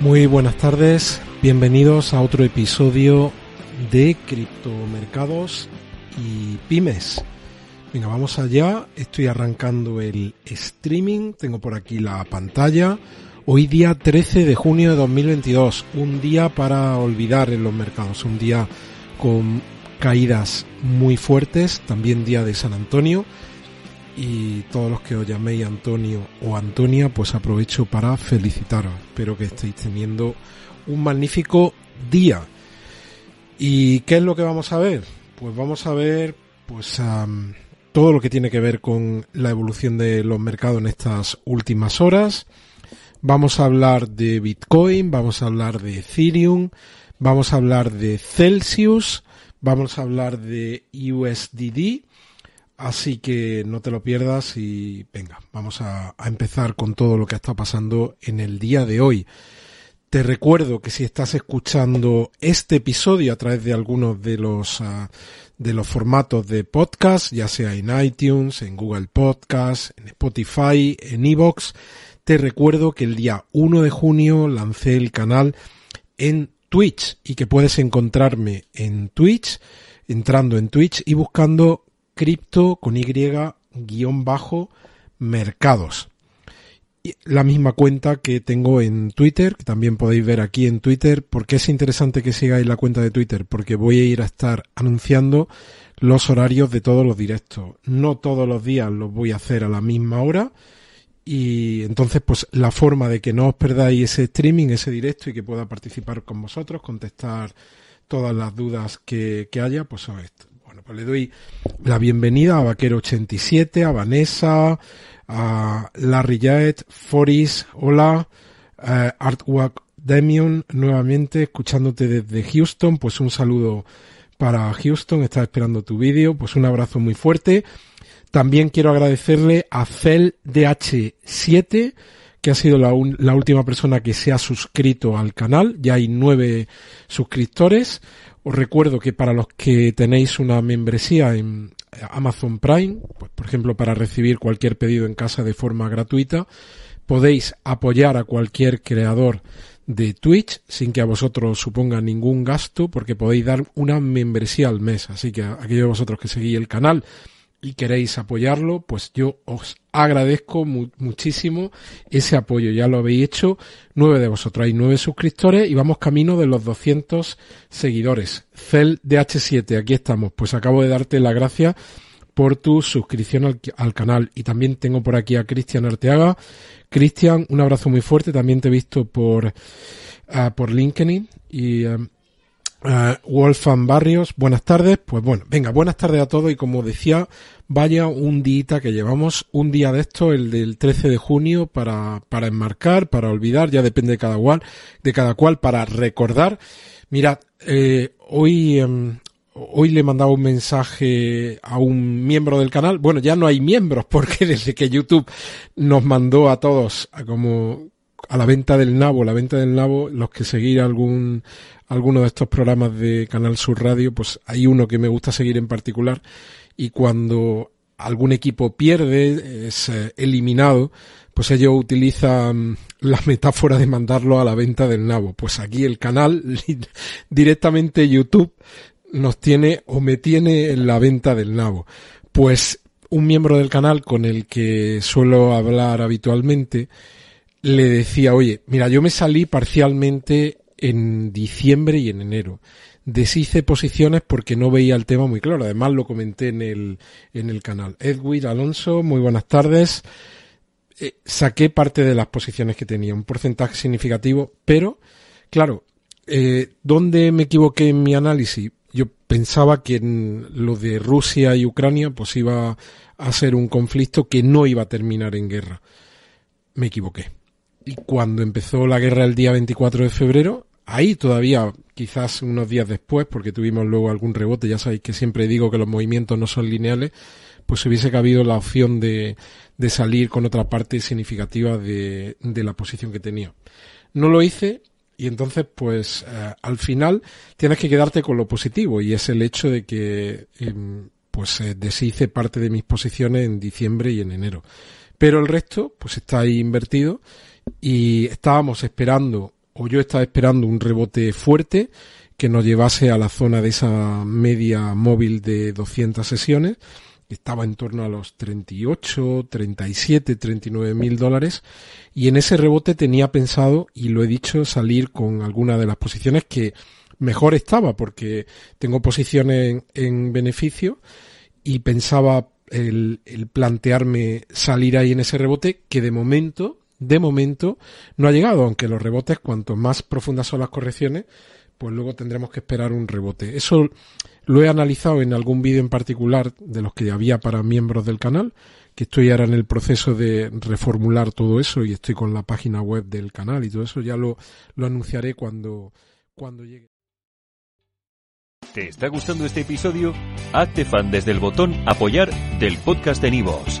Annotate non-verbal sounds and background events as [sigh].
Muy buenas tardes, bienvenidos a otro episodio de criptomercados y pymes. Venga, vamos allá, estoy arrancando el streaming, tengo por aquí la pantalla. Hoy día 13 de junio de 2022, un día para olvidar en los mercados, un día con caídas muy fuertes, también día de San Antonio y todos los que os llaméis Antonio o Antonia, pues aprovecho para felicitaros. Espero que estéis teniendo un magnífico día. ¿Y qué es lo que vamos a ver? Pues vamos a ver pues todo lo que tiene que ver con la evolución de los mercados en estas últimas horas. Vamos a hablar de Bitcoin, vamos a hablar de Ethereum, vamos a hablar de Celsius, vamos a hablar de USDD Así que no te lo pierdas y venga, vamos a, empezar con todo lo que estado pasando en el día de hoy. Te recuerdo que si estás escuchando este episodio a través de algunos de los ah, de los formatos de podcast, ya sea en iTunes, en Google Podcast, en Spotify, en Evox, te recuerdo que el día 1 de junio lancé el canal en Twitch y que puedes encontrarme en Twitch entrando en Twitch y buscando cripto con Y guion bajo mercados. La misma cuenta que tengo en Twitter, que también podéis ver aquí en Twitter. ¿Por qué es interesante que sigáis la cuenta de Twitter? Porque voy a ir a estar anunciando los horarios de todos los directos. No todos los días los voy a hacer a la misma hora. Y entonces, pues la forma de que no os perdáis ese streaming, ese directo y que pueda participar con vosotros, contestar todas las dudas que, que haya, pues son esto. Pues le doy la bienvenida a Vaquero87, a Vanessa, a Larry Jaet, Foris, hola, uh, Artwork Demion, nuevamente escuchándote desde Houston, pues un saludo para Houston, estaba esperando tu vídeo, pues un abrazo muy fuerte. También quiero agradecerle a CelDH7, que ha sido la, última persona que se ha suscrito al canal. Ya hay nueve suscriptores. Os recuerdo que para los que tenéis una membresía en Amazon Prime, pues, por ejemplo, para recibir cualquier pedido en casa de forma gratuita, podéis apoyar a cualquier creador de Twitch sin que a vosotros suponga ningún gasto porque podéis dar una membresía al mes. Así que aquellos de vosotros que seguís el canal y queréis apoyarlo, pues yo os agradezco muchísimo ese apoyo. Ya lo habéis hecho nueve de vosotros. Hay nueve suscriptores y vamos camino de los 200 seguidores. Cel DH7, aquí estamos. Pues acabo de darte la gracia por tu suscripción al, canal. Y también tengo por aquí a Cristian Arteaga. Cristian, un abrazo muy fuerte. También te he visto por, ah, por LinkedIn y ah, Uh, Wolfgang Barrios, buenas tardes. Pues bueno, venga, buenas tardes a todos y como decía, vaya un día que llevamos, un día de esto, el del 13 de junio, para, para enmarcar, para olvidar, ya depende de cada cual, de cada cual, para recordar. Mirad, eh, hoy, em, hoy le mandaba un mensaje a un miembro del canal. Bueno, ya no hay miembros [laughs] porque desde que YouTube nos mandó a todos a como a la venta del nabo, la venta del nabo, los que seguir algún, alguno de estos programas de Canal Sur Radio, pues hay uno que me gusta seguir en particular y cuando algún equipo pierde, es eh, eliminado, pues ellos utilizan [laughs] la metáfora de mandarlo a la venta del nabo. Pues aquí el canal, [laughs] directamente YouTube, nos tiene o me tiene en la venta del nabo. Pues un miembro del canal con el que suelo hablar habitualmente le decía, oye, mira, yo me salí parcialmente en diciembre y en enero. Deshice posiciones porque no veía el tema muy claro. Además lo comenté en el, en el canal. Edwin Alonso, muy buenas tardes. Eh, saqué parte de las posiciones que tenía, un porcentaje significativo, pero, claro, eh, ¿dónde me equivoqué en mi análisis? Yo pensaba que en lo de Rusia y Ucrania pues iba a ser un conflicto que no iba a terminar en guerra. Me equivoqué. Y cuando empezó la guerra el día 24 de febrero, ahí todavía, quizás unos días después, porque tuvimos luego algún rebote, ya sabéis que siempre digo que los movimientos no son lineales, pues hubiese cabido la opción de, de salir con otra parte significativa de, la posición que tenía. No lo hice y entonces pues eh, al final tienes que quedarte con lo positivo y es el hecho de que em, pues eh, deshice parte de mis posiciones en diciembre y en enero. Pero el resto pues está ahí invertido y estábamos esperando o yo estaba esperando un rebote fuerte que nos llevase a la zona de esa media móvil de 200 sesiones, estaba en torno a los 38, 37, 39 mil dólares, y en ese rebote tenía pensado, y lo he dicho, salir con alguna de las posiciones que mejor estaba, porque tengo posiciones en, beneficio, y pensaba el, el plantearme salir ahí en ese rebote, que de momento de momento no ha llegado, aunque los rebotes, cuanto más profundas son las correcciones, pues luego tendremos que esperar un rebote. Eso lo he analizado en algún vídeo en particular de los que había para miembros del canal, que estoy ahora en el proceso de reformular todo eso y estoy con la página web del canal y todo eso, ya lo, lo anunciaré cuando, cuando llegue. ¿Te está gustando este episodio? Hazte fan desde el botón apoyar del podcast de Nivos.